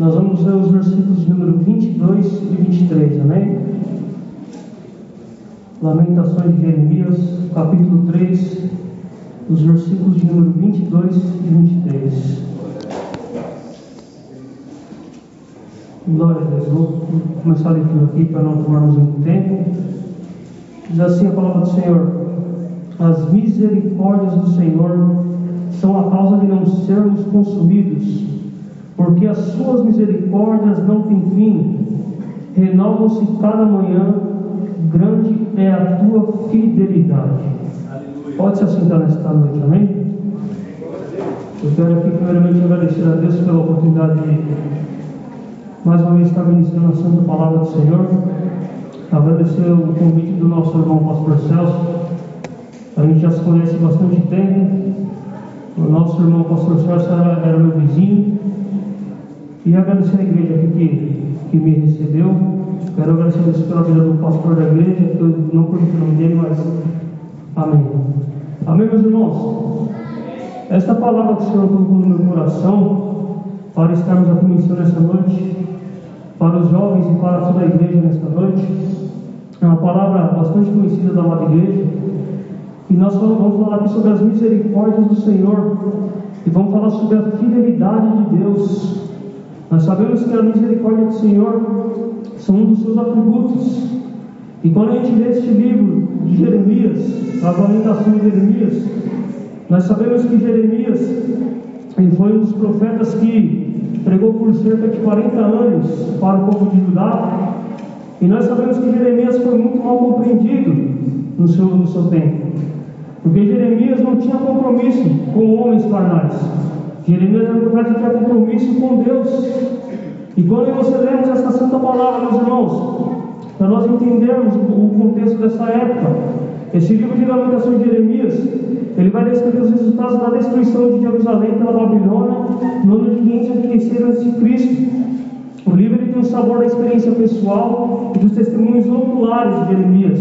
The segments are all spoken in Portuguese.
Nós vamos ler os versículos número 22 e 23, amém? Lamentações de Jeremias, capítulo 3, os versículos de número 22 e 23. Glória a Deus. Vou começar a leitura aqui para não tomarmos muito tempo. Diz assim a palavra do Senhor: As misericórdias do Senhor são a causa de não sermos consumidos, porque as suas misericórdias não têm fim, renovam-se cada manhã, grande é a tua fidelidade. Pode se assentar nesta noite, amém? Eu quero aqui primeiramente agradecer a Deus pela oportunidade de mais uma vez estar ministrando a santa palavra do Senhor. Agradecer o convite do nosso irmão pastor Celso. A gente já se conhece bastante tempo. O nosso irmão pastor Celso era, era meu vizinho. E agradecer a igreja aqui que, que me recebeu. Quero agradecer a pela vida do pastor da igreja, que eu não conheço o nome dele, mas amém. Amém, meus irmãos? Esta palavra que o Senhor colocou no meu coração, para estarmos aqui ministrando esta noite, para os jovens e para toda a igreja nesta noite, é uma palavra bastante conhecida da amada igreja, e nós vamos falar aqui sobre as misericórdias do Senhor, e vamos falar sobre a fidelidade de Deus. Nós sabemos que a misericórdia do Senhor são um dos seus atributos. E quando a gente lê este livro de Jeremias, a lamentação de Jeremias, nós sabemos que Jeremias foi um dos profetas que pregou por cerca de 40 anos para o povo de Judá. E nós sabemos que Jeremias foi muito mal compreendido no seu, no seu tempo. Porque Jeremias não tinha compromisso com homens carnais. Jeremias era um profeta que tinha compromisso com Deus. E quando você lemos essa santa palavra, meus irmãos, para nós entendermos o contexto dessa época, esse livro de Lamentações de Jeremias, ele vai descrever os resultados da destruição de Jerusalém pela Babilônia no ano de 586 a.C. O livro tem o sabor da experiência pessoal e dos testemunhos oculares de Jeremias,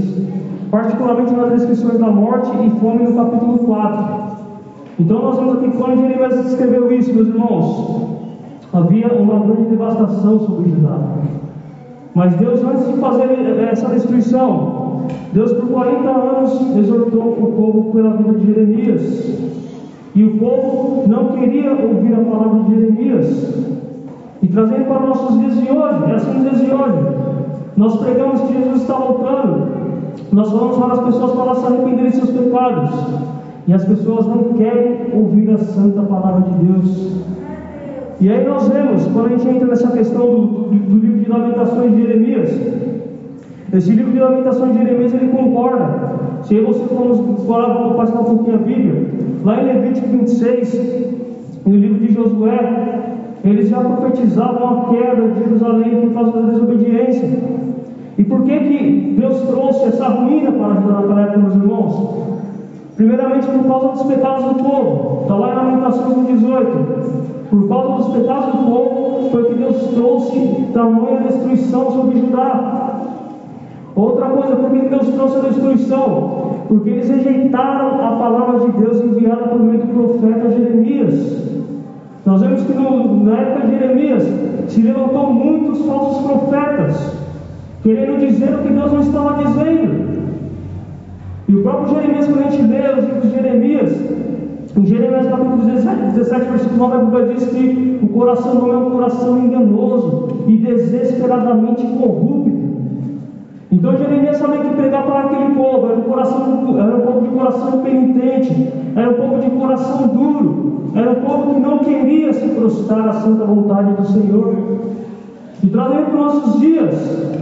particularmente nas descrições da morte e fome no capítulo 4. Então nós vemos aqui quando Jeremias escreveu isso, meus irmãos, havia uma grande devastação sobre Judá. Mas Deus, antes de fazer essa destruição, Deus por 40 anos exortou o povo pela vida de Jeremias. E o povo não queria ouvir a palavra de Jeremias. E trazendo para os nossos dias de hoje, é assim dias de hoje. Nós pregamos que Jesus está voltando. Nós falamos para as pessoas para se arrependerem de seus pecados. E as pessoas não querem ouvir a santa palavra de Deus. E aí nós vemos, quando a gente entra nessa questão do, do, do livro de Lamentações de Jeremias, esse livro de Lamentações de Jeremias ele concorda. Se você for passar um pouquinho a Bíblia, lá em Levítico 26, no livro de Josué, eles já profetizavam a queda de Jerusalém por causa da desobediência. E por que, que Deus trouxe essa ruína para naquela época, meus irmãos? Primeiramente por causa dos pecados do povo. Está lá em Lamentações 18. Por causa dos pecados do povo, foi que Deus trouxe tamanha destruição sobre Judá. Outra coisa, por que Deus trouxe a destruição? Porque eles rejeitaram a palavra de Deus enviada por meio do profeta Jeremias. Nós vemos que no, na época de Jeremias se levantou muitos falsos profetas, querendo dizer o que Deus não estava dizendo. E o próprio Jeremias, quando a gente lê os livros de Jeremias, em Jeremias capítulo 17, 17 versículo 9, a Bíblia diz que o coração não é um coração enganoso e desesperadamente corrupto. Então Jeremias sabia que pregar para aquele povo era um, coração, era um povo de coração penitente, era um povo de coração duro, era um povo que não queria se prostrar à santa vontade do Senhor. E trazendo para os nossos dias,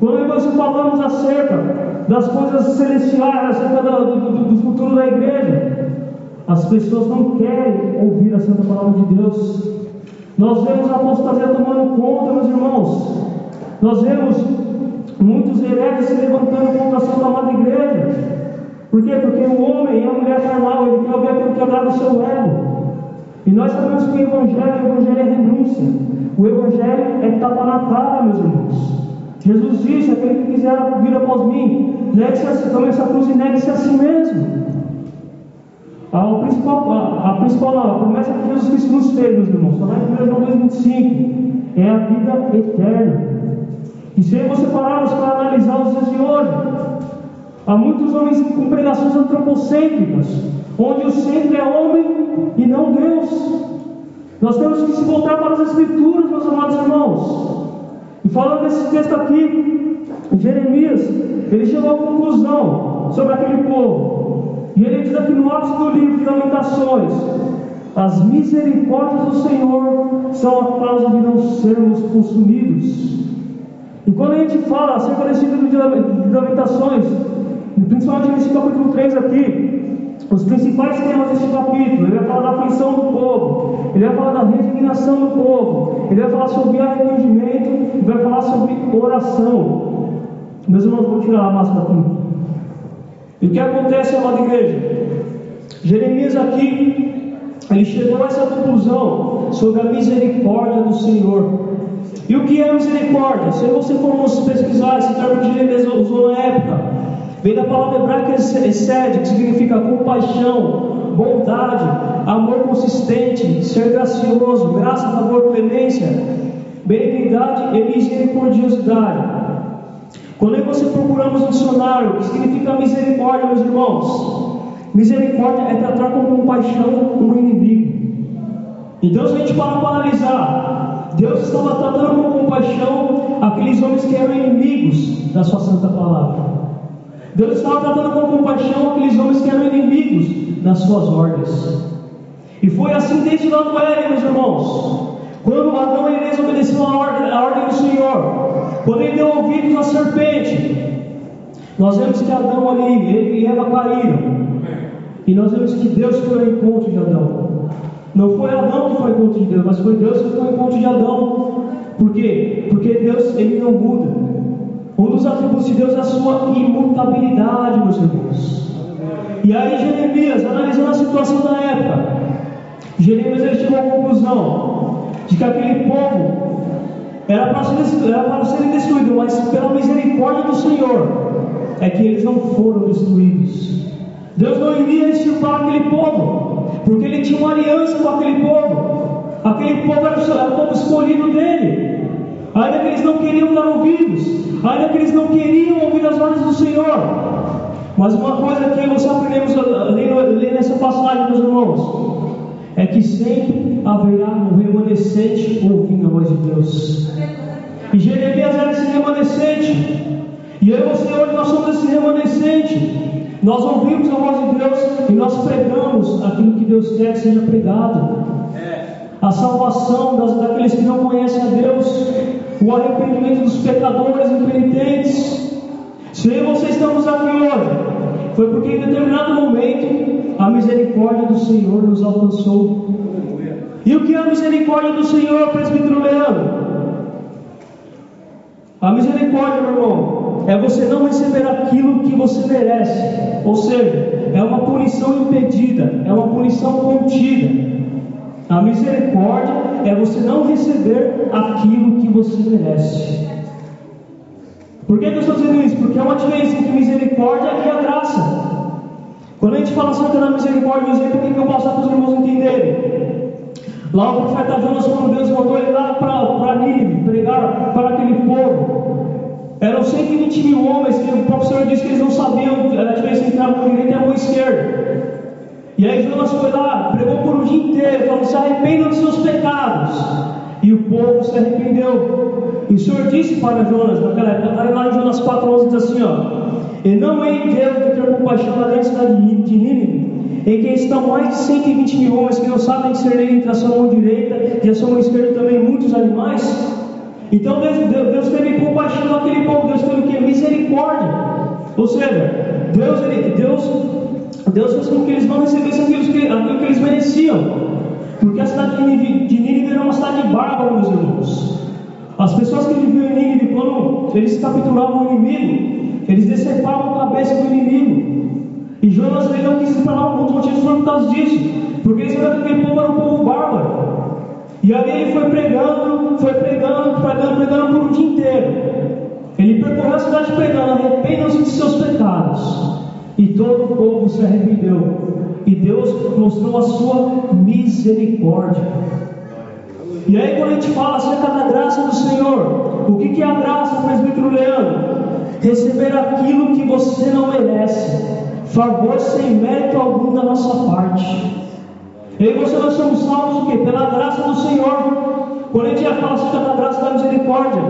quando nós falamos acerca das coisas celestiais, acerca do, do, do futuro da igreja, as pessoas não querem ouvir a santa palavra de Deus. Nós vemos a apostasia tomando conta, meus irmãos. Nós vemos muitos hereges se levantando contra a santa amada igreja. Por quê? Porque o homem é a mulher carnal, ele quer ouvir aquilo que agrada o seu ego. E nós sabemos que o Evangelho, o Evangelho é renúncia. O Evangelho é tapa na cara, meus irmãos. Jesus disse: aquele que quiser vir após mim, negue-se a, tome essa cruz e negue-se a si mesmo. A principal, a, a principal promessa que Jesus Cristo nos fez, meus irmãos, está lá em 1 João 2,25. é a vida eterna. E se você pararmos para analisar os dias de hoje, há muitos homens com pregações antropocêntricas, onde o centro é homem e não Deus. Nós temos que se voltar para as Escrituras, meus amados irmãos. E falando desse texto aqui, Jeremias, ele chegou à conclusão sobre aquele povo. E ele diz aqui no ápice do livro de Lamentações: As misericórdias do Senhor são a causa de não sermos consumidos. E quando a gente fala acerca desse livro de Lamentações, principalmente nesse capítulo 3 aqui, os principais temas desse capítulo, ele vai falar da aflição do povo, ele vai falar da resignação do povo, ele vai falar sobre arrependimento, ele vai falar sobre oração. Meus irmãos, vou tirar a máscara aqui. E o que acontece, amada igreja? Jeremias aqui, ele chegou a essa conclusão sobre a misericórdia do Senhor. E o que é misericórdia? Se você for pesquisar esse termo que Jeremias usou na época, vem da palavra hebraica excede, que significa compaixão, bondade, amor consistente, ser gracioso, graça, favor, clemência, benignidade e misericordiosidade. Quando você procuramos no dicionário, o que significa misericórdia, meus irmãos? Misericórdia é tratar com compaixão um inimigo. Então, se a gente para para analisar, Deus estava tratando com compaixão aqueles homens que eram inimigos da sua santa palavra. Deus estava tratando com compaixão aqueles homens que eram inimigos das suas ordens. E foi assim desde lá do Éden, meus irmãos. Quando Adão e Inês obedeceram a ordem, a ordem do Senhor, quando ele deu ouvidos à serpente, nós vemos que Adão ali, ele e Eva caíram. E nós vemos que Deus foi ao encontro de Adão. Não foi Adão que foi ao encontro de Deus, mas foi Deus que foi ao encontro de Adão. Por quê? Porque Deus ele não muda. Um dos atributos de Deus é a sua imutabilidade, meus irmãos. E aí Jeremias, analisando a situação da época, Jeremias ele chegou à conclusão de que aquele povo era para ser, era para ser destruído, mas pela misericórdia do Senhor é que eles não foram destruídos. Deus não iria extirpar aquele povo, porque ele tinha uma aliança com aquele povo. Aquele povo era o povo escolhido dele. Ainda que eles não queriam dar ouvidos, ainda que eles não queriam ouvir as ordens do Senhor. Mas uma coisa que nós aprendemos ler nessa passagem, meus irmãos, é que sempre haverá um remanescente ouvindo a voz de Deus. E Jeremias era esse remanescente. E eu e você hoje nós somos esse remanescente. Nós ouvimos a voz de Deus e nós pregamos aquilo que Deus quer que seja pregado. A salvação das, daqueles que não conhecem a Deus, o arrependimento dos pecadores impenitentes. Se você estamos aqui hoje, foi porque em determinado momento a misericórdia do Senhor nos alcançou. E o que é a misericórdia do Senhor, presbítero Leandro? A misericórdia, meu irmão, é você não receber aquilo que você merece. Ou seja, é uma punição impedida, é uma punição contida. A misericórdia é você não receber aquilo que você merece. Por que eu estou dizendo isso? Porque é uma diferença entre misericórdia e a graça. Quando a gente fala acerca da misericórdia, o exemplo que eu passar para os irmãos entenderem. Lá o profeta Jonas, quando Deus mandou ele lá para Nínive pregar para aquele povo, eram 120 mil homens que o próprio Senhor disse que eles não sabiam a diferença entre a mão direita e a mão esquerda. E aí Jonas foi lá, pregou por um dia inteiro, falou: se arrependam dos seus pecados. E o povo se arrependeu. E o Senhor disse para Jonas, naquela época, lá em Jonas 4,11 diz assim: ó, E não é em Deus de ter compaixão da grande cidade de Nínive em que estão mais de 120 mil homens que não sabem discernir entre a sua mão direita e a sua mão esquerda também muitos animais. Então Deus, Deus, Deus teve compaixão daquele povo, Deus teve o que? Misericórdia. Ou seja, Deus, ele, Deus, Deus fez com que eles não recebessem aquilo que, aquilo que eles mereciam. Porque a cidade de Nínive, era uma cidade bárbara, meus irmãos. As pessoas que viviam em Nínive, quando eles capturavam o inimigo, eles decepavam a cabeça do inimigo. E Jonas não quis ir para lá, dos motivos por causa disso, porque ele sabia que aquele povo era um povo bárbaro. E ali ele foi pregando, foi pregando, pregando, pregando por um dia inteiro. Ele percorreu a cidade pregando, arrependam-se de seus pecados. E todo o povo se arrependeu. E Deus mostrou a sua misericórdia. E aí quando a gente fala acerca da graça, do Senhor. O que é a graça, presbítero Leandro? Receber aquilo que você não merece, favor sem mérito algum da nossa parte. E você nós somos salvos o quê? Pela graça do Senhor. Quando a gente fala acerca da graça da misericórdia,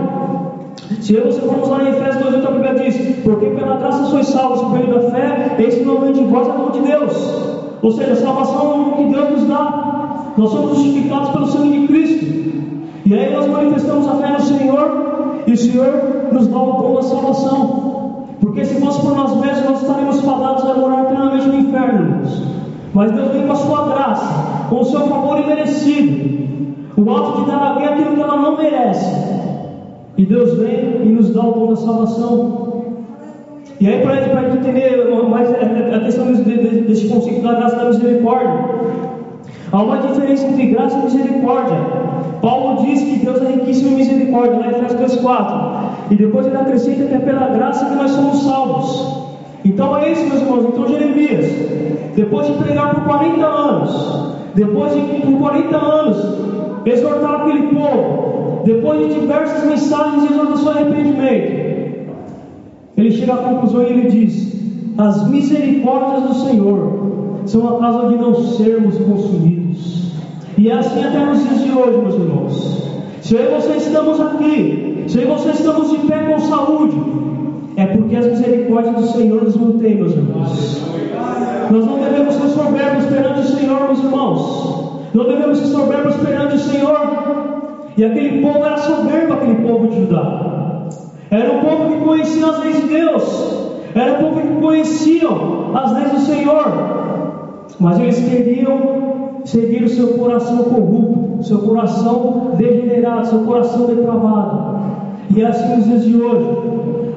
se você formos lá em Efésios 2, a Bíblia diz: Porque pela graça sois salvos por meio da fé, esse não vem de vós, é dom de Deus. Ou seja, a salvação é que Deus nos dá. Nós somos justificados pelo sangue de Cristo. E aí nós manifestamos a fé no Senhor, e o Senhor nos dá o dom da salvação. Porque se fosse por nós mesmos, nós estaríamos fadados a morar plenamente no inferno. Mas Deus vem com a sua graça, com o seu favor imerecido. O ato de dar a alguém aquilo que ela não merece. E Deus vem e nos dá o dom da salvação. E aí, para a entender mais a questão desse, conceito da graça da misericórdia, há uma diferença entre graça e misericórdia. Paulo diz que Deus é riquíssimo em misericórdia, lá em Efésios 4. E depois ele acrescenta que é pela graça que nós somos salvos. Então é isso, meus irmãos. Então Jeremias, depois de pregar por 40 anos, depois de por 40 anos exortar aquele povo, depois de diversas mensagens de exortação e arrependimento, ele chega à conclusão e ele diz: As misericórdias do Senhor são a causa de não sermos consumidos. E é assim até nos dias de hoje, meus irmãos. Se eu e você estamos aqui, se eu e você estamos de pé com saúde, é porque as misericórdias do Senhor nos mantêm, meus irmãos. Nós não devemos ser soberbos perante o Senhor, meus irmãos. Não devemos ser soberbos perante o Senhor. E aquele povo era soberbo, aquele povo de Judá. Era um povo que conhecia as leis de Deus. Era um povo que conheciam as leis do Senhor. Mas eles queriam seguir o seu coração corrupto, seu coração degenerado, seu coração depravado. E é assim nos dias de hoje.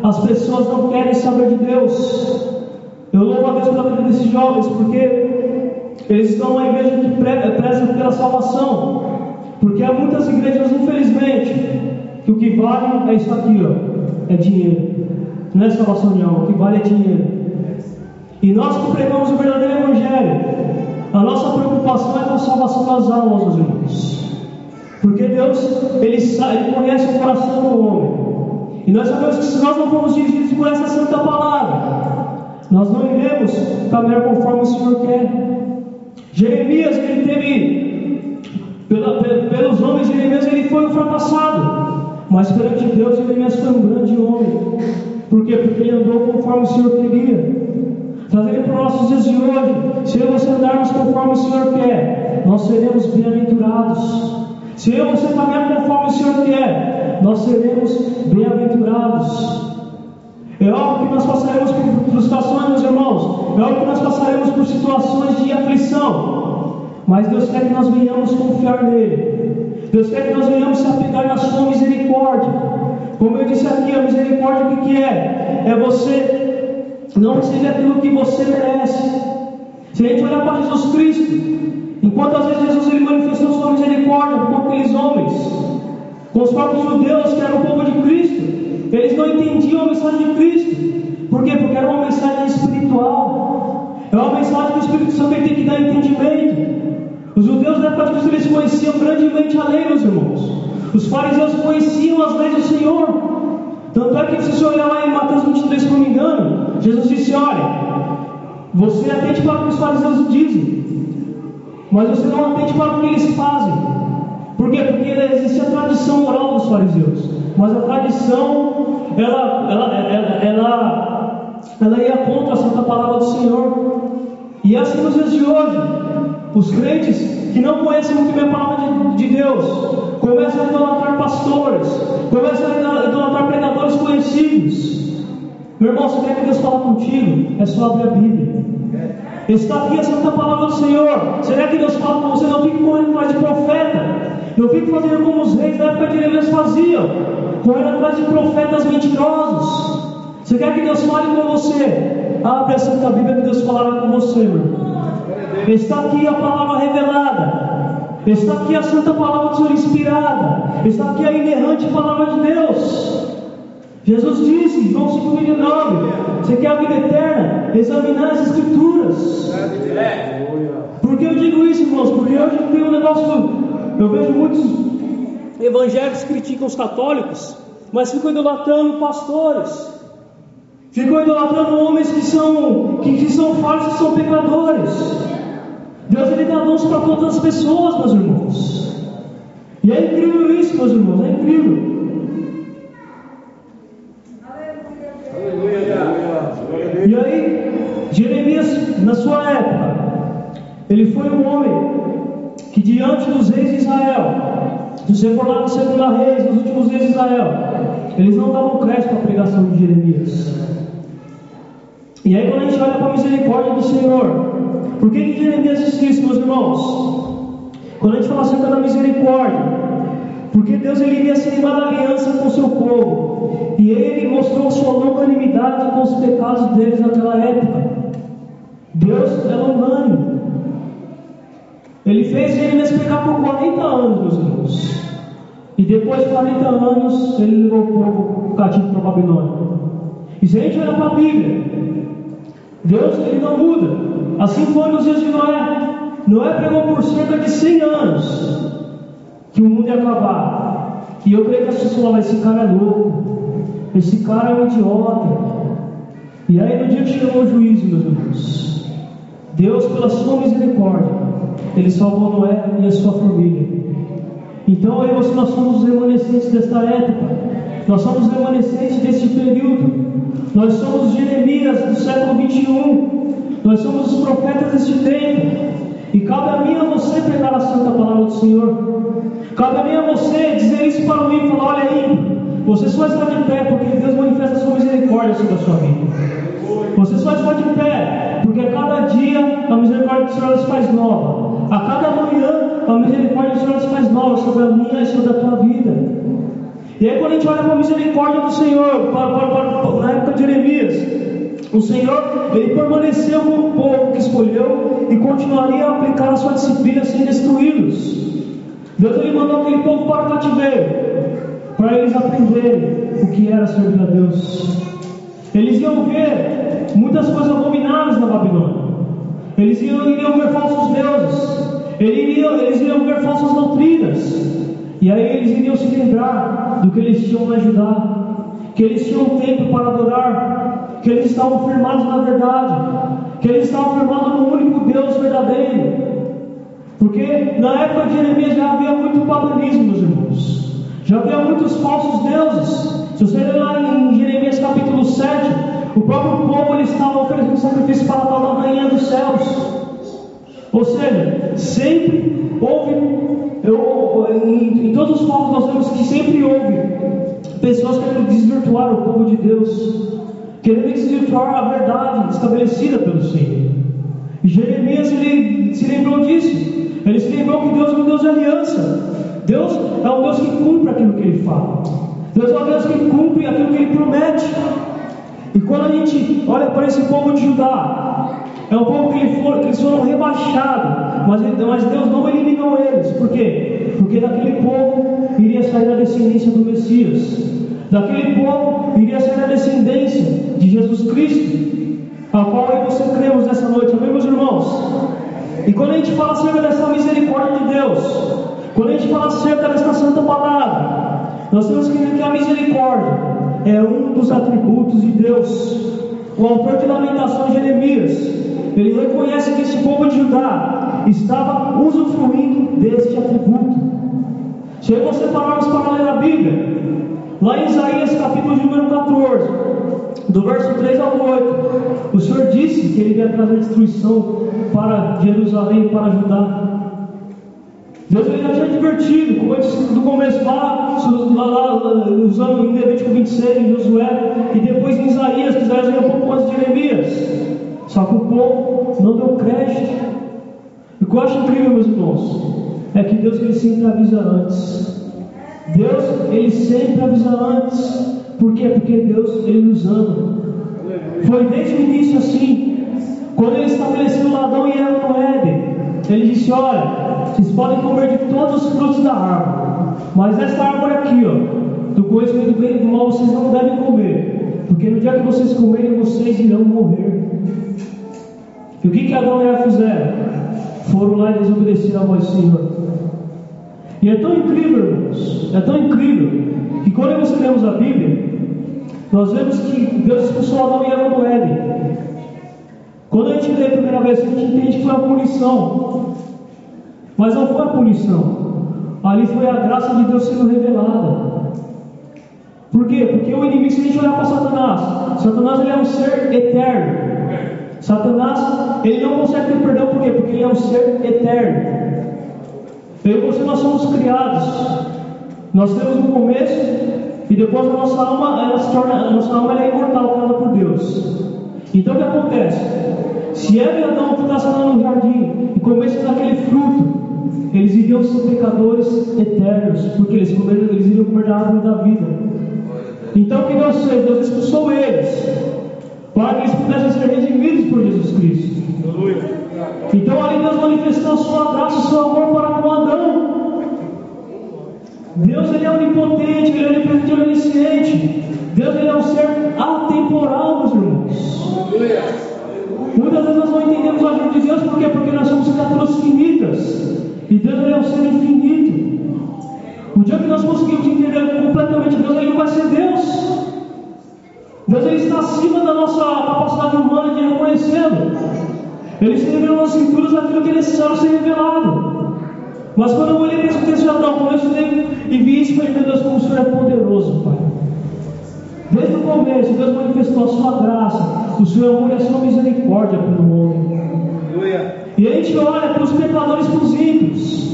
As pessoas não querem saber de Deus. Eu louvo a Deus pela vida desses jovens, porque eles estão numa igreja que preza pela salvação. Porque há muitas igrejas, infelizmente, que o que vale é isso aqui, ó, é dinheiro. Não é salvação alma, o que vale é dinheiro. E nós que pregamos o verdadeiro Evangelho, a nossa preocupação é com a salvação das almas, meus irmãos. Porque Deus, Ele, ele conhece o coração do homem. E nós sabemos que se nós não formos dirigidos por essa santa palavra, nós não iremos caminhar conforme o Senhor quer. Jeremias, ele teve, pela, pelos homens, Jeremias ele foi um fracassado. Mas perante Deus, Jeremias foi um grande homem. Por quê? Porque ele andou conforme o Senhor queria. Trazendo para os nossos dias de hoje, se eu você andarmos conforme o Senhor quer, nós seremos bem-aventurados. Se eu você caminhar conforme o Senhor quer, nós seremos bem-aventurados. É óbvio que nós passaremos por frustrações, meus irmãos. É óbvio que nós passaremos por situações de aflição. Mas Deus quer que nós venhamos confiar nele. Deus quer que nós venhamos se apegar na sua misericórdia. Como eu disse aqui, a misericórdia o que é? É você não receber aquilo que você merece. Se a gente olhar para Jesus Cristo, enquanto às vezes Jesus ele manifestou sua misericórdia com aqueles homens, com os próprios judeus, que eram o povo de Cristo, eles não entendiam a mensagem de Cristo. Por quê? Porque era uma mensagem espiritual. É uma mensagem que o Espírito Santo tem que dar entendimento. Os judeus da época Cristo eles conheciam grandemente a lei, meus irmãos. Os fariseus conheciam as leis do Senhor. Tanto é que se você olhar lá em Mateus 23, se não me engano, Jesus disse: Olha, você atende para o que os fariseus dizem, mas você não atende para o que eles fazem. Por quê? Porque existia a tradição oral dos fariseus. Mas a tradição, ela, ela, ela, ela, ela ia contra a santa palavra do Senhor. E é assim nos dias de hoje, os crentes que não conhecem muito bem a palavra de, de Deus, começam a idolatrar pastores, começam a idolatrar pregadores conhecidos. Meu irmão, se quer que Deus fale contigo, é só abrir a Bíblia. Está aqui a santa palavra do Senhor. Será que Deus fala com você? Não fique correndo atrás de profeta. Eu fico fazendo como os reis da época de Neemias faziam, correndo atrás de profetas mentirosos. Você quer que Deus fale com você? Abre a Santa Bíblia que Deus falará com você, irmão. Está aqui a palavra revelada. Está aqui a santa palavra do Senhor inspirada. Está aqui a inerrante palavra de Deus. Jesus disse, João 5,9: Você quer a vida eterna? Examinar as Escrituras. Por que eu digo isso, irmãos? Porque hoje tem um negócio eu vejo muitos evangélicos criticam os católicos, mas ficam idolatrando pastores, ficam idolatrando homens que são, que, que são falsos, que são pecadores. Deus ele dá dons para todas as pessoas, meus irmãos. E é incrível isso, meus irmãos, é incrível. E aí, Jeremias, na sua época, ele foi um homem que diante dos reis de Israel, se você for lá no segundo reis, nos últimos reis de Israel, eles não davam crédito à pregação de Jeremias. E aí quando a gente olha para a misericórdia do Senhor, por que, que Jeremias disse isso, meus irmãos? Quando a gente fala acerca da misericórdia, porque Deus ele iria se animar da aliança com o seu povo, e ele mostrou sua longanimidade com os pecados deles naquela época. Deus é longânimo. Ele fez Jeremias pecar por 40 anos, meus irmãos. E depois de 40 anos, ele levou o povo cativo para a Babilônia. E se a gente olhar para a Bíblia, Deus ele não muda. Assim foi nos dias de Noé. Noé pregou por cerca de 100 anos que o mundo ia acabar. E eu creio que as pessoas falam, esse cara é louco, esse cara é um idiota. E aí no dia que chegou o juízo, meus irmãos, Deus, pela sua misericórdia, Ele salvou Noé e a sua família. Então e nós somos os remanescentes desta época, nós somos remanescentes deste período, nós somos Jeremias do século 21, nós somos os profetas deste tempo. E cabe a mim e a você pregar a santa palavra do Senhor. Cabe a mim e a você dizer isso para o ímpio, falar, olha aí, você só está de pé porque Deus manifesta a sua misericórdia sobre a sua vida. Você só está de pé porque a cada dia a misericórdia do Senhor se faz nova. A cada manhã a misericórdia do Senhor se faz nova sobre a minha e sobre a tua vida. E aí quando a gente olha para a misericórdia do Senhor, para, para, para, na época de Jeremias, o Senhor, ele permaneceu com o povo que escolheu e continuaria a aplicar a sua disciplina sem destruí-los. Deus ele mandou aquele povo para o cativeiro, para eles aprenderem o que era servir a Deus. Eles iam ver muitas coisas abomináveis na Babilônia. Eles iam, iriam ver falsos deuses. Eles iriam, eles iriam ver falsas doutrinas. E aí eles iriam se lembrar do que eles tinham a ajudar, que eles tinham tempo para adorar, que eles estavam firmados na verdade, que eles estavam firmados no único Deus verdadeiro. Porque na época de Jeremias já havia muito paganismo, meus irmãos. Já havia muitos falsos deuses. Se você ler lá em Jeremias capítulo 7, o próprio povo ele estava oferecendo sacrifício para a rainha dos céus. Ou seja, sempre houve, eu, em, em todos os povos nós vemos que sempre houve pessoas querendo desvirtuar o povo de Deus querendo desvirtuar a verdade estabelecida pelo Senhor. Jeremias ele se lembrou disso. Ele se lembrou que Deus é um Deus de aliança. Deus é um Deus que cumpre aquilo que ele fala. Deus é um Deus que cumpre aquilo que ele promete. E quando a gente olha para esse povo de Judá, é um povo que, eles foram rebaixados, mas, mas Deus não eliminou eles. Por quê? Porque daquele povo iria sair a descendência do Messias. Daquele povo iria ser a descendência de Jesus Cristo, a qual eu e você cremos nessa noite, amém, meus irmãos? E quando a gente fala acerca dessa misericórdia de Deus, quando a gente fala acerca dessa santa palavra, nós temos que ver que a misericórdia é um dos atributos de Deus. O autor de Lamentações, Jeremias, ele reconhece que esse povo de Judá estava usufruindo deste atributo. Se você pararmos para ler a Bíblia, Lá em Isaías capítulo número 14, do verso 3 ao 8, o Senhor disse que ele ia trazer destruição para Jerusalém, para Judá. Deus já tinha advertido, como eu disse no começo lá, lá, lá usando em Levítico 26, em Josué, e depois em Isaías, que Isaías era um pouco antes de Jeremias. Só que o povo não deu crédito. E o que eu acho incrível, meus irmãos, é que Deus ele sempre avisa antes. Deus, Ele sempre avisa antes. Por quê? Porque Deus, Ele nos ama. Foi desde o início assim. Quando Ele estabeleceu Adão e Eva no Éden, Ele disse: Olha, vocês podem comer de todos os frutos da árvore, mas essa árvore aqui, ó, do conhecimento do bem e do mal, vocês não devem comer, porque no dia que vocês comerem, vocês irão morrer. E o que, que Adão e Eva fizeram? Foram lá e desobedeceram a voz do Senhor. E é tão incrível, irmãos, é tão incrível, que quando nós lemos a Bíblia, nós vemos que Deus expulsou Adão e Eva do Éden. Quando a gente lê a primeira vez, a gente entende que foi a punição. Mas não foi a punição. Ali foi a graça de Deus sendo revelada. Por quê? Porque o inimigo, se a gente olhar para Satanás, Satanás ele é um ser eterno. Satanás, ele não consegue ter perdão, por quê? Porque ele é um ser eterno. Eu e você, nós somos criados. Nós temos um começo e depois a nossa alma, ela se torna, a nossa alma é imortal, criada por Deus. Então o que acontece? Se Eva e Adão ficassem lá no jardim e comessem daquele fruto, eles iriam ser pecadores eternos, porque eles, comeram, eles iriam comer da árvore da vida. Então o que Deus fez? Deus expulsou eles, para que eles pudessem ser redimidos por Jesus Cristo. Então ali Deus manifestou a sua graça, o seu amor para com Adão. Deus ele é onipotente, ele é onipotente, ele é onisciente. Deus ele é um ser atemporal, meus irmãos. Muitas vezes nós não entendemos a vida de Deus, por quê? Porque nós somos criaturas finitas. E Deus ele é um ser infinito. O dia que nós conseguimos entender completamente Deus, ele não vai ser Deus. Deus ele está acima da nossa capacidade humana de reconhecê-lo. Ele se revelou nas escrituras aquilo que é necessário ser revelado. Mas quando eu olhei para esse texto de Adão, quando eu estudei e vi isso, falei, meu Deus, como o Senhor é poderoso, Pai. Desde o começo, Deus manifestou a sua graça, o seu amor e a sua misericórdia pelo homem. E a gente olha para os pecadores para os ímpios.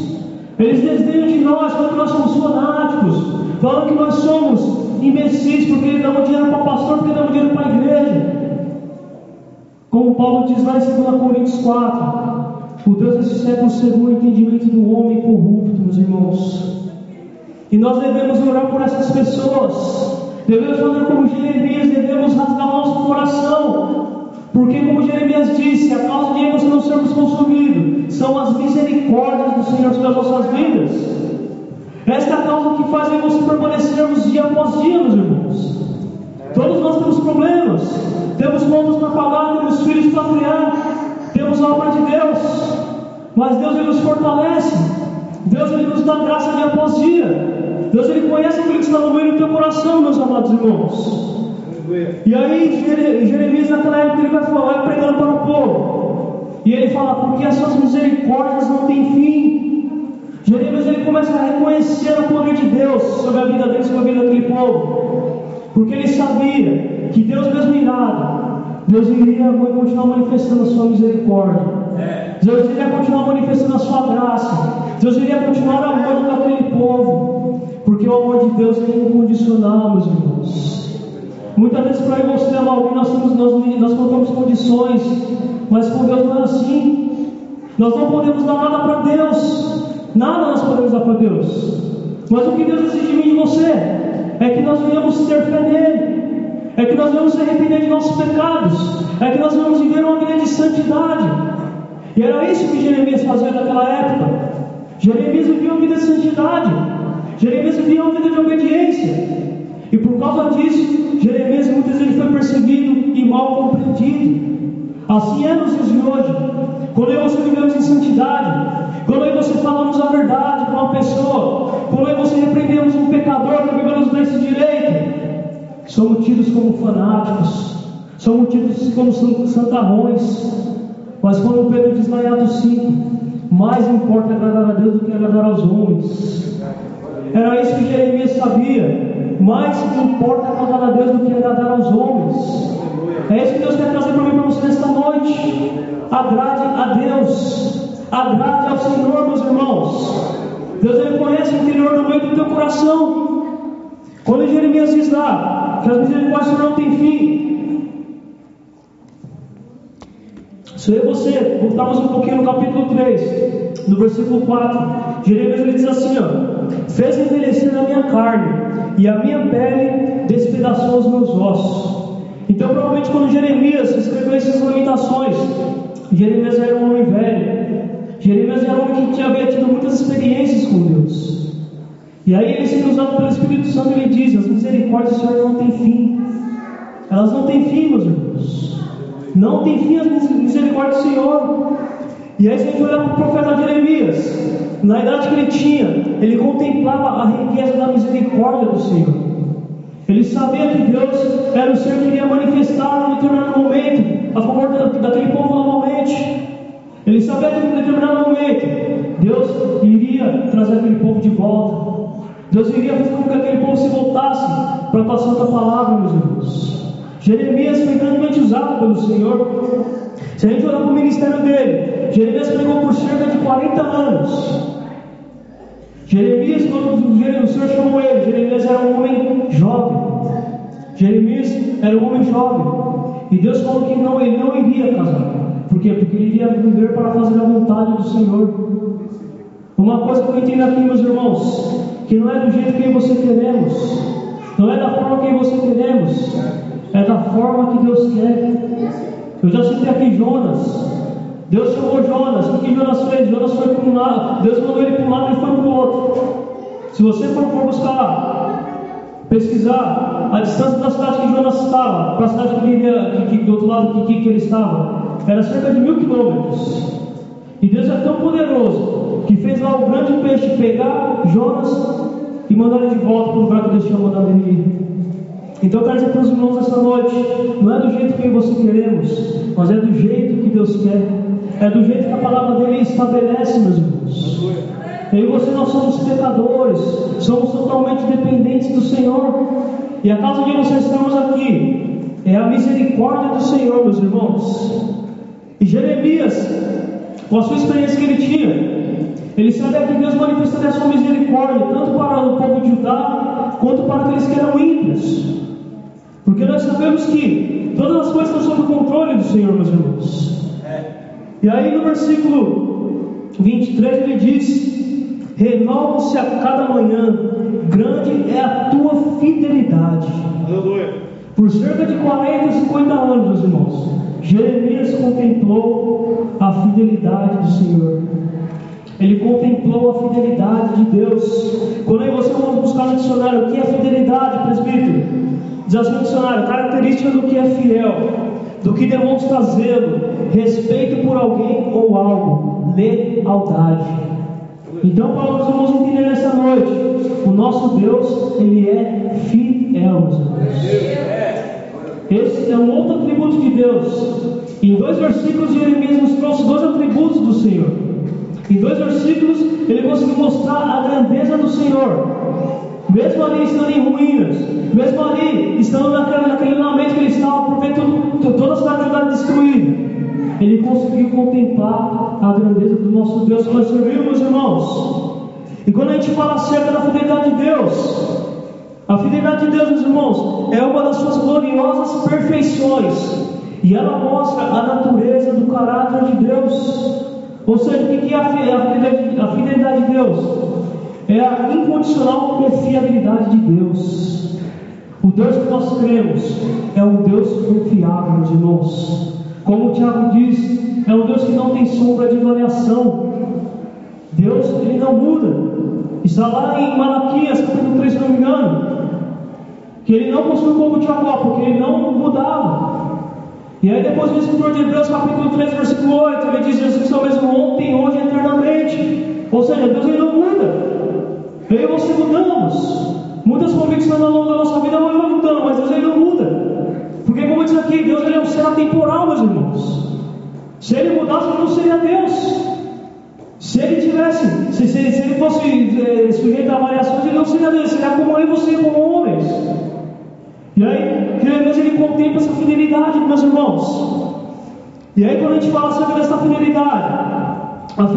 Eles desdenham de nós, falando que nós somos fanáticos, falando que nós somos imbecis, porque eles dão dinheiro para o pastor, porque dão dinheiro para a igreja. Como Paulo diz lá em 2 Coríntios 4, o Deus desse século cegou o entendimento do homem corrupto, meus irmãos. E nós devemos orar por essas pessoas. Devemos fazer como Jeremias, devemos rasgar nosso coração. Porque, como Jeremias disse, a causa de nós não sermos consumidos são as misericórdias do Senhor sobre as nossas vidas. Esta é a causa que faz nós permanecermos dia após dia, meus irmãos. Todos nós temos problemas, temos contas para pagar, temos filhos para criar, temos a obra de Deus, mas Deus ele nos fortalece, Deus ele nos dá graça dia após dia, Deus ele conhece aquilo que está no meio do teu coração, meus amados irmãos. E aí Jeremias naquela época ele vai falar, vai pregando para o povo, e ele fala, porque as suas misericórdias não têm fim. Jeremias ele começa a reconhecer o poder de Deus sobre a vida dele, sobre a vida daquele povo, porque ele sabia que Deus mesmo irado Deus iria continuar manifestando a sua misericórdia. É. Deus iria continuar manifestando a sua graça. Deus iria continuar amando aquele povo. Porque o amor de Deus é incondicional, meus irmãos. Muitas vezes para você amar alguém, nós, temos, nós, nós colocamos condições. Mas com Deus não é assim. Nós não podemos dar nada para Deus. Nada nós podemos dar para Deus. Mas o que Deus exige de mim e de você é que nós venhamos ter fé nele é que nós vamos se arrepender de nossos pecados, é que nós vamos viver uma vida de santidade. E era isso que Jeremias fazia naquela época. Jeremias vivia uma vida de santidade, Jeremias vivia uma vida de obediência. E por causa disso, Jeremias muitas vezes foi perseguido e mal compreendido. Assim é nos dias de hoje. Quando você vivemos em santidade, quando e você falamos a verdade para uma pessoa, quando e você repreendemos um pecador que vivemos nesse direito, somos tidos como fanáticos, somos tidos como santarrões. Mas quando Pedro diz em Atos 5, mais importa agradar a Deus do que agradar aos homens. Era isso que Jeremias sabia. Mais importa agradar a Deus do que agradar aos homens. É isso que Deus quer trazer para mim para você nesta noite. Agrade a Deus. Agrade ao Senhor, meus irmãos. Deus ele conhece o interior do meio do teu coração. Quando Jeremias diz lá, que as misericórdias não têm fim. Se eu e você voltarmos um pouquinho no capítulo 3, no versículo 4, Jeremias diz assim: ó, fez envelhecer a minha carne, e a minha pele despedaçou os meus ossos. Então, provavelmente, quando Jeremias escreveu essas lamentações, Jeremias era um homem velho. Jeremias era um homem que tinha tido muitas experiências com Deus. E aí ele sendo usado pelo Espírito Santo, ele diz: as misericórdias do Senhor não têm fim. Elas não têm fim, meus irmãos. Não tem fim as misericórdias do Senhor. E aí, se a gente olhar para o profeta Jeremias, Na idade que ele tinha, ele contemplava a riqueza da misericórdia do Senhor. Ele sabia que Deus era o ser que iria manifestar em determinado momento a favor daquele povo novamente. Ele sabia que em determinado momento Deus iria trazer aquele povo de volta. Deus iria fazer com que aquele povo se voltasse para a santa palavra, meus irmãos. Jeremias foi grandemente usado pelo Senhor. Se a gente olhar para o ministério dele, Jeremias pregou por cerca de 40 anos. Jeremias, quando o Senhor chamou ele, Jeremias era um homem jovem. Jeremias era um homem jovem. E Deus falou que não, ele não iria casar. Quê? Porque ele iria viver para fazer a vontade do Senhor. Uma coisa que eu entendo aqui, meus irmãos, que não é do jeito que você queremos, não é da forma que você queremos, é da forma que Deus quer. Eu já citei aqui Jonas. Deus chamou Jonas. O que Jonas fez? Jonas foi para um lado. Deus mandou ele para um lado e foi para o outro. Se você for, for buscar, pesquisar a distância da cidade que Jonas estava, para a cidade que, ele, que, que do outro lado que, que ele estava, era cerca de mil quilômetros. E Deus é tão poderoso que fez lá o grande peixe pegar Jonas e mandar ele de volta para o lugar que Deus tinha mandado ele ir. Então eu quero dizer para os irmãos essa noite: não é do jeito que você queremos, mas é do jeito que Deus quer. É do jeito que a palavra dele estabelece, meus irmãos. Eu e você nós somos pecadores, somos totalmente dependentes do Senhor. E a causa de nós estamos aqui é a misericórdia do Senhor, meus irmãos. E Jeremias, com a sua experiência que ele tinha, ele sabia que Deus manifestaria a sua misericórdia, tanto para o povo de Judá, quanto para aqueles que eram ímpios. Porque nós sabemos que todas as coisas estão sob o controle do Senhor, meus irmãos. E aí no versículo 23 ele diz: Renova-se a cada manhã, grande é a tua fidelidade. Por cerca de 40, 50 anos, meus irmãos. Jeremias contemplou a fidelidade do Senhor. Ele contemplou a fidelidade de Deus. Quando aí você vamos buscar no dicionário o que é fidelidade, presbítero, diz assim dicionário: característica do que é fiel, do que demonstra zelo, respeito por alguém ou algo, lealdade. Então, para nós vamos entender nessa noite, o nosso Deus, ele é fiel, meus irmãos. Esse é um outro atributo de Deus. Em dois versículos, Jeremias nos trouxe dois atributos do Senhor. Em dois versículos, ele conseguiu mostrar a grandeza do Senhor. Mesmo ali estando em ruínas, mesmo ali estando naquele, naquele lamento que ele estava por toda a cidade destruída, ele conseguiu contemplar a grandeza do nosso Deus que nós servimos, irmãos. E quando a gente fala acerca da fidelidade de Deus, a fidelidade de Deus, meus irmãos, é uma das suas gloriosas perfeições. E ela mostra a natureza do caráter de Deus. Ou seja, o que é a fidelidade de Deus? É a incondicional confiabilidade de Deus. O Deus que nós cremos é um Deus confiável, meus irmãos. Como o Tiago diz, é um Deus que não tem sombra de variação. Deus, ele não muda. Está lá em Malaquias, capítulo 3, se não me engano que ele não possui o povo de Jacó, porque ele não mudava. E aí depois o escritor de Hebreus, capítulo 3, versículo 8, ele diz, Jesus é o mesmo ontem, hoje e eternamente. Ou seja, Deus ele não muda. Eu e você mudamos. Muitas convicções ao longo da nossa vida vão mudando, mas Deus ele não muda. Porque como diz aqui, Deus ele é um ser atemporal, meus irmãos. Se ele mudasse, ele não seria Deus. Se ele tivesse, se, se, se ele fosse é, sujeito a variações, ele não seria Deus, seria como eu e você, como homens. E aí, Jeremias ele contempla essa fidelidade, meus irmãos. E aí, quando a gente fala acerca dessa fidelidade, a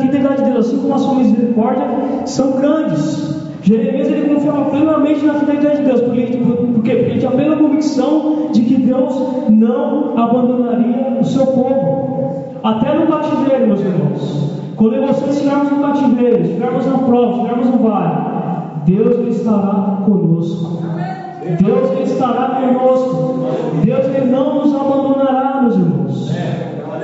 fidelidade de Deus, assim como a sua misericórdia, são grandes. Jeremias ele confiava plenamente na fidelidade de Deus, porque, por, por quê? Porque ele tinha plena convicção de que Deus não abandonaria o seu povo, até no cativeiro, meus irmãos. Quando você estivermos no cativeiro, estivermos na prova, estivermos no vale, Deus estará conosco. Deus ele estará conosco. Deus ele não nos abandonará, meus irmãos.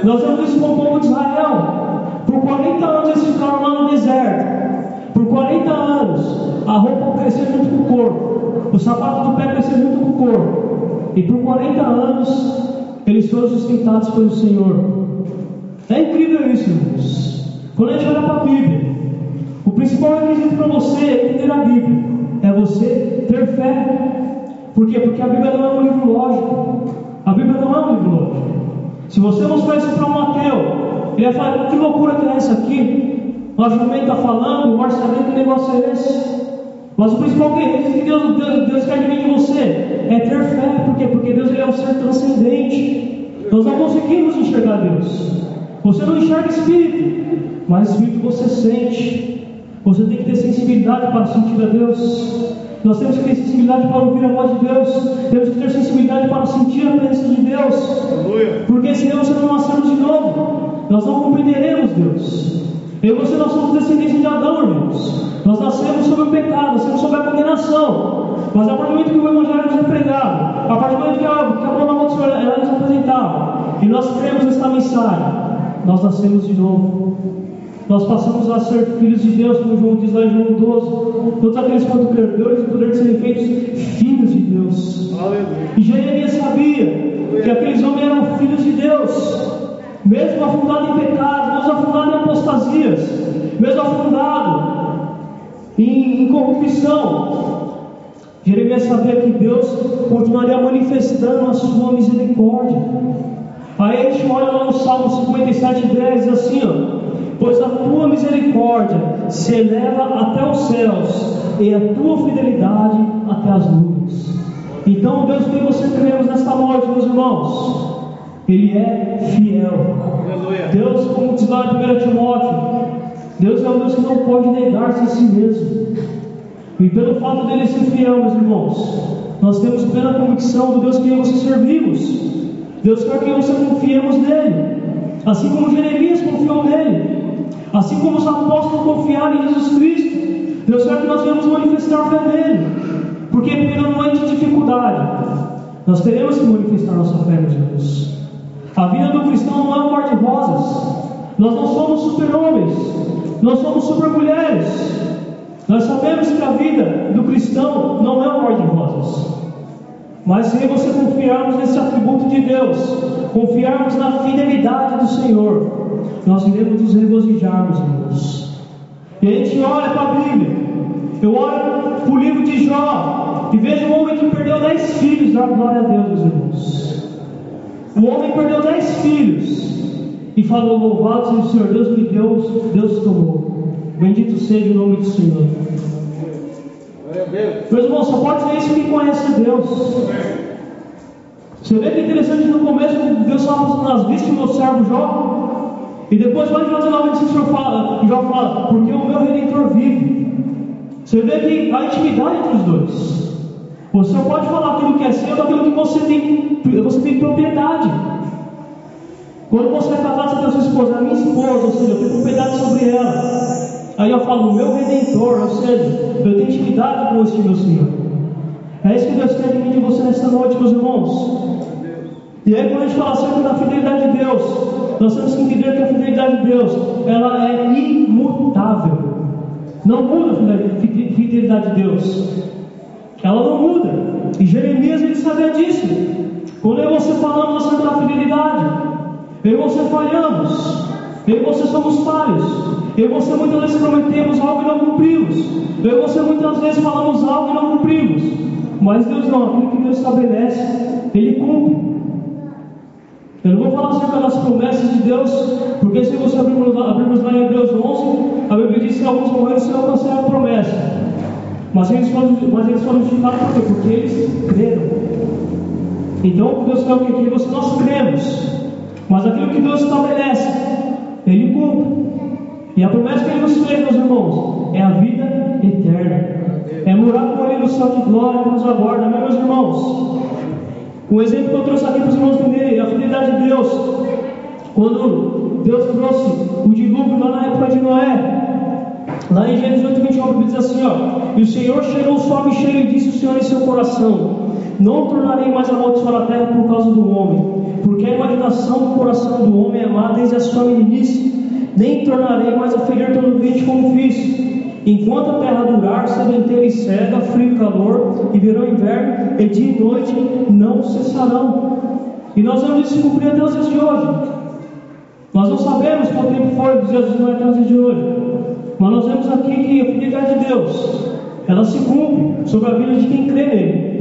Nós vemos isso com o povo de Israel. Por 40 anos eles ficaram lá no deserto. Por 40 anos a roupa cresceu junto com o corpo. O sapato do pé cresceu junto com o corpo. E por 40 anos eles foram sustentados pelo Senhor. É incrível isso, irmãos. Quando a gente olha para a Bíblia, o principal requisito para você entender a Bíblia é você ter fé. Por quê? Porque a Bíblia não é um livro lógico. A Bíblia não é um livro lógico. Se você mostrar isso para um ateu, ele vai falar: que loucura que é essa aqui? O jumento está falando, o marcelinho, que negócio é esse? Mas o principal que Deus, Deus, Deus quer de mim de você é ter fé. Por quê? Porque Deus ele é um ser transcendente. Nós não conseguimos enxergar Deus. Você não enxerga Espírito, mas Espírito você sente. Você tem que ter sensibilidade para sentir a Deus. Nós temos que ter sensibilidade para ouvir a voz de Deus. Temos que ter sensibilidade para sentir a presença de Deus. Porque senão você não nascemos de novo. Nós não compreenderemos Deus. Eu e você nós somos descendentes de Adão, irmãos. Nós nascemos sob o pecado, nascemos sob a condenação. Mas a partir do momento que o Evangelho nos é pregado, a partir do momento que a, que a palavra do Senhor ela nos apresentada, e nós cremos nesta mensagem, nós nascemos de novo. Nós passamos a ser filhos de Deus, como João diz lá em João 12. Todos aqueles quanto credores o poder de serem feitos filhos de Deus. Aleluia. E Jeremias sabia que aqueles homens eram filhos de Deus, mesmo afundados em pecados, mesmo afundados em apostasias, mesmo afundados em, em corrupção. Jeremias sabia que Deus continuaria manifestando a sua misericórdia. Aí a gente olha lá no Salmo 57, 10, diz assim: ó, Pois a tua misericórdia se eleva até os céus, e a tua fidelidade até as nuvens. Então, Deus que você cremos nesta noite, meus irmãos, Ele é fiel. Deus, como diz lá em 1 Timóteo, Deus é um Deus que não pode negar-se a si mesmo. E pelo fato dele ser fiel, meus irmãos, nós temos plena convicção do Deus que nós servimos. Deus quer que nós confiemos nele. Assim como Jeremias confiou nele. Assim como os apóstolos confiaram em Jesus Cristo. Deus quer que nós venhamos manifestar fé nele. Porque de dificuldade, nós teremos que manifestar nossa fé em Jesus. A vida do cristão não é um mar de rosas. Nós não somos super-homens. Nós somos super-mulheres. Nós sabemos que a vida do cristão não é um mar de rosas. Mas se você confiarmos nesse atributo de Deus, confiarmos na fidelidade do Senhor, nós iremos nos regozijarmos, irmãos. E a gente olha para a Bíblia, eu olho para o livro de Jó e vejo um homem que perdeu dez filhos, dá glória a Deus, meus irmãos. O homem perdeu dez filhos e falou: Louvado seja o Senhor Deus que Deus, Deus tomou. Bendito seja o nome do Senhor. Meus irmãos, só pode ser isso quem conhece Deus. Você vê que é interessante no começo Deus fala nas vítimas do servo Jó. E depois lá em Jó 19, o Senhor fala, Jó fala, porque o meu redentor vive. Você vê que há intimidade entre os dois. Você pode falar aquilo que é seu daquilo que você tem, você tem propriedade. Quando você é casado, você tem a sua esposa, a minha esposa, ou seja, eu tenho propriedade sobre ela. Aí eu falo, meu redentor, ou seja, eu tenho intimidade com este meu Senhor. É isso que Deus quer de mim de você nesta noite, meus irmãos. E aí, quando a gente fala acerca da fidelidade de Deus, nós temos que entender que a fidelidade de Deus, ela é imutável. Não muda a fidelidade de Deus. Ela não muda. E Jeremias ele sabia disso. Quando eu e você falamos acerca da fidelidade, eu e você falhamos. Eu e você somos falhos. Eu e você muitas vezes prometemos algo e não cumprimos. Eu e você muitas vezes falamos algo e não cumprimos. Mas Deus não, aquilo que Deus estabelece, Ele cumpre. Eu não vou falar acerca das promessas de Deus, porque se você abrirmos, abrirmos lá em Hebreus 11, a Bíblia diz que alguns morreram sem alcançar a promessa. Mas eles foram, mas eles foram justificados por quê? Porque eles creram. Então, Deus quer o que? Que nós cremos. Mas aquilo que Deus estabelece, Ele cumpre. E a promessa que Ele nos fez, meus irmãos, é a vida eterna. É morar com Ele no céu de glória que nos aguarda, meus irmãos? Um exemplo que eu trouxe aqui para os irmãos entenderem, a fidelidade de Deus. Quando Deus trouxe o dilúvio lá na época de Noé, Lá em Gênesis 8, 21, diz assim: ó, E o Senhor cheirou o suave cheiro e disse o Senhor em seu coração: Não tornarei mais a amaldiçoar a terra por causa do homem, porque a imaginação do coração do homem é má desde a sua meninice nem tornarei mais a ferir todo vinte como fiz. Enquanto a terra durar, sementeira e cega, frio e calor, e verão e inverno, e dia e noite não cessarão. E nós vamos cumprir até os dias de hoje. Nós não sabemos qual tempo foi dos dias dos martins de hoje, mas nós vemos aqui que a fidelidade de Deus, ela se cumpre sobre a vida de quem crê nele.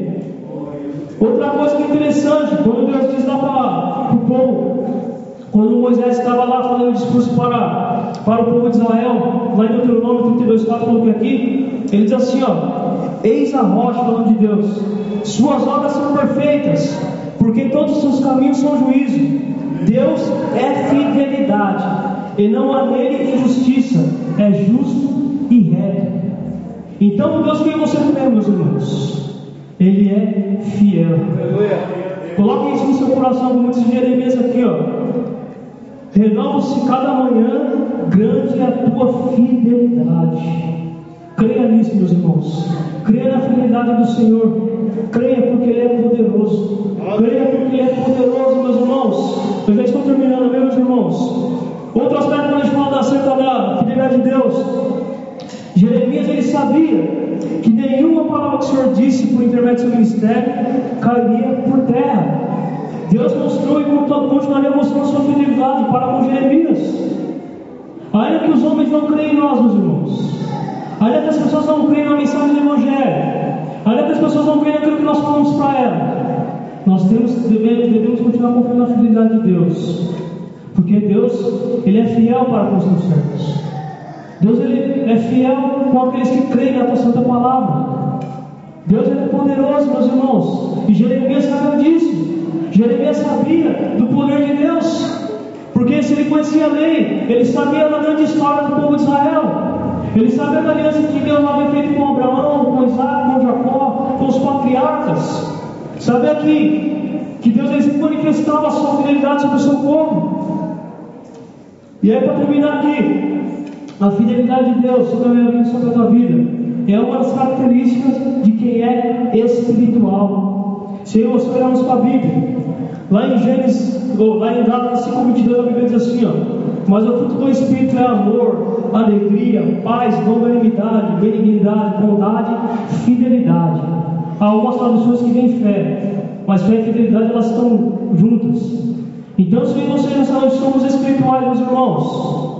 Outra coisa que é interessante, quando Deus diz lá para o povo, quando Moisés estava lá fazendo o discurso para, para o povo de Israel, lá em Deuteronômio 32, 4, falou que aqui, ele diz assim: ó, Eis a rocha, falando de Deus, suas obras são perfeitas, porque todos os seus caminhos são juízo. Deus é fidelidade, e não há nele injustiça, é justo e reto. Então, o Deus que você crê, meus irmãos, Ele é fiel. Coloque isso no seu coração, como diz Jeremias aqui, ó. Renova-se cada manhã, grande é a tua fidelidade. Creia nisso, meus irmãos. Creia na fidelidade do Senhor. Creia porque Ele é poderoso. Creia porque Ele é poderoso, meus irmãos. Eu já estou terminando, meus irmãos. Outro aspecto quando a gente fala acerca da fidelidade de Deus. Jeremias ele sabia que nenhuma palavra que o Senhor disse por intermédio do seu ministério cairia por terra. Deus mostrou e continuaria mostrando sua fidelidade para com Jeremias. Ainda que os homens não creem em nós, meus irmãos. Ainda que as pessoas não creem na mensagem do Evangelho. Ainda que as pessoas não creem naquilo que nós falamos para elas. Nós temos, devemos, devemos continuar confiando na fidelidade de Deus. Porque Deus, Ele é fiel para com os seus servos. Deus ele é fiel com aqueles que creem na tua santa palavra. Deus é poderoso, meus irmãos. E Jeremias sabia disso. Jeremias sabia do poder de Deus. Porque se ele conhecia a lei, ele sabia da grande história do povo de Israel. Ele sabia da aliança que Deus havia feito com Abraão, com Isaac, com Jacó, com os patriarcas. Sabia que, que Deus ele manifestava a sua fidelidade sobre o seu povo. E aí, para terminar aqui, a fidelidade de Deus sobre a sobre a tua vida, é uma das características de quem é espiritual. Se nós olharmos para a Bíblia, lá em Gênesis, ou lá em Gálatas 5,22, a Bíblia diz assim: ó, Mas o fruto do Espírito é amor, alegria, paz, longanimidade, benignidade, bondade, fidelidade. Há algumas traduções que vêm fé, mas fé e fidelidade elas estão juntas. Então, se você nessa noite somos espirituais, meus irmãos,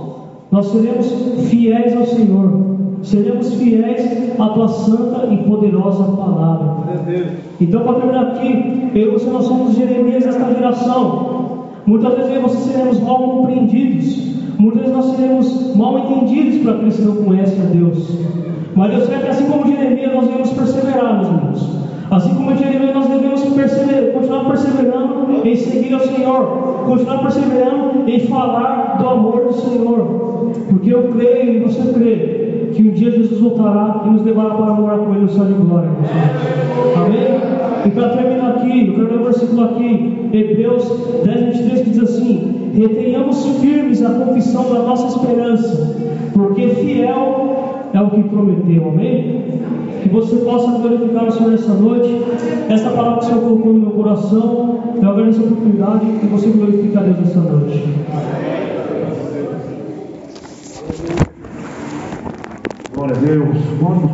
nós seremos fiéis ao Senhor, seremos fiéis à tua santa e poderosa palavra. Então, para terminar aqui, eu e nós somos Jeremias desta geração. Muitas vezes nós seremos mal compreendidos, muitas vezes nós seremos mal entendidos para aqueles que não conhecem a Deus. Mas Deus quer que, assim como Jeremias, nós devemos perseverar, meus irmãos. Assim como Jeremias, nós devemos perseverar, continuar perseverando em seguir ao Senhor, continuar perseverando em falar do amor do Senhor, porque eu creio e você crê que um dia Jesus voltará e nos levará para morar com Ele no céu de glória. Amém? E para terminar aqui, eu quero ler um versículo aqui, Hebreus 10, 23, que diz assim: Retenhamos firmes a confissão da nossa esperança, porque fiel é o que prometeu. Amém? que você possa glorificar o Senhor nessa noite. Esta palavra que o Senhor colocou no meu coração, eu agradeço a oportunidade que você glorifique a Deus nessa noite. Glória a Deus. Quantos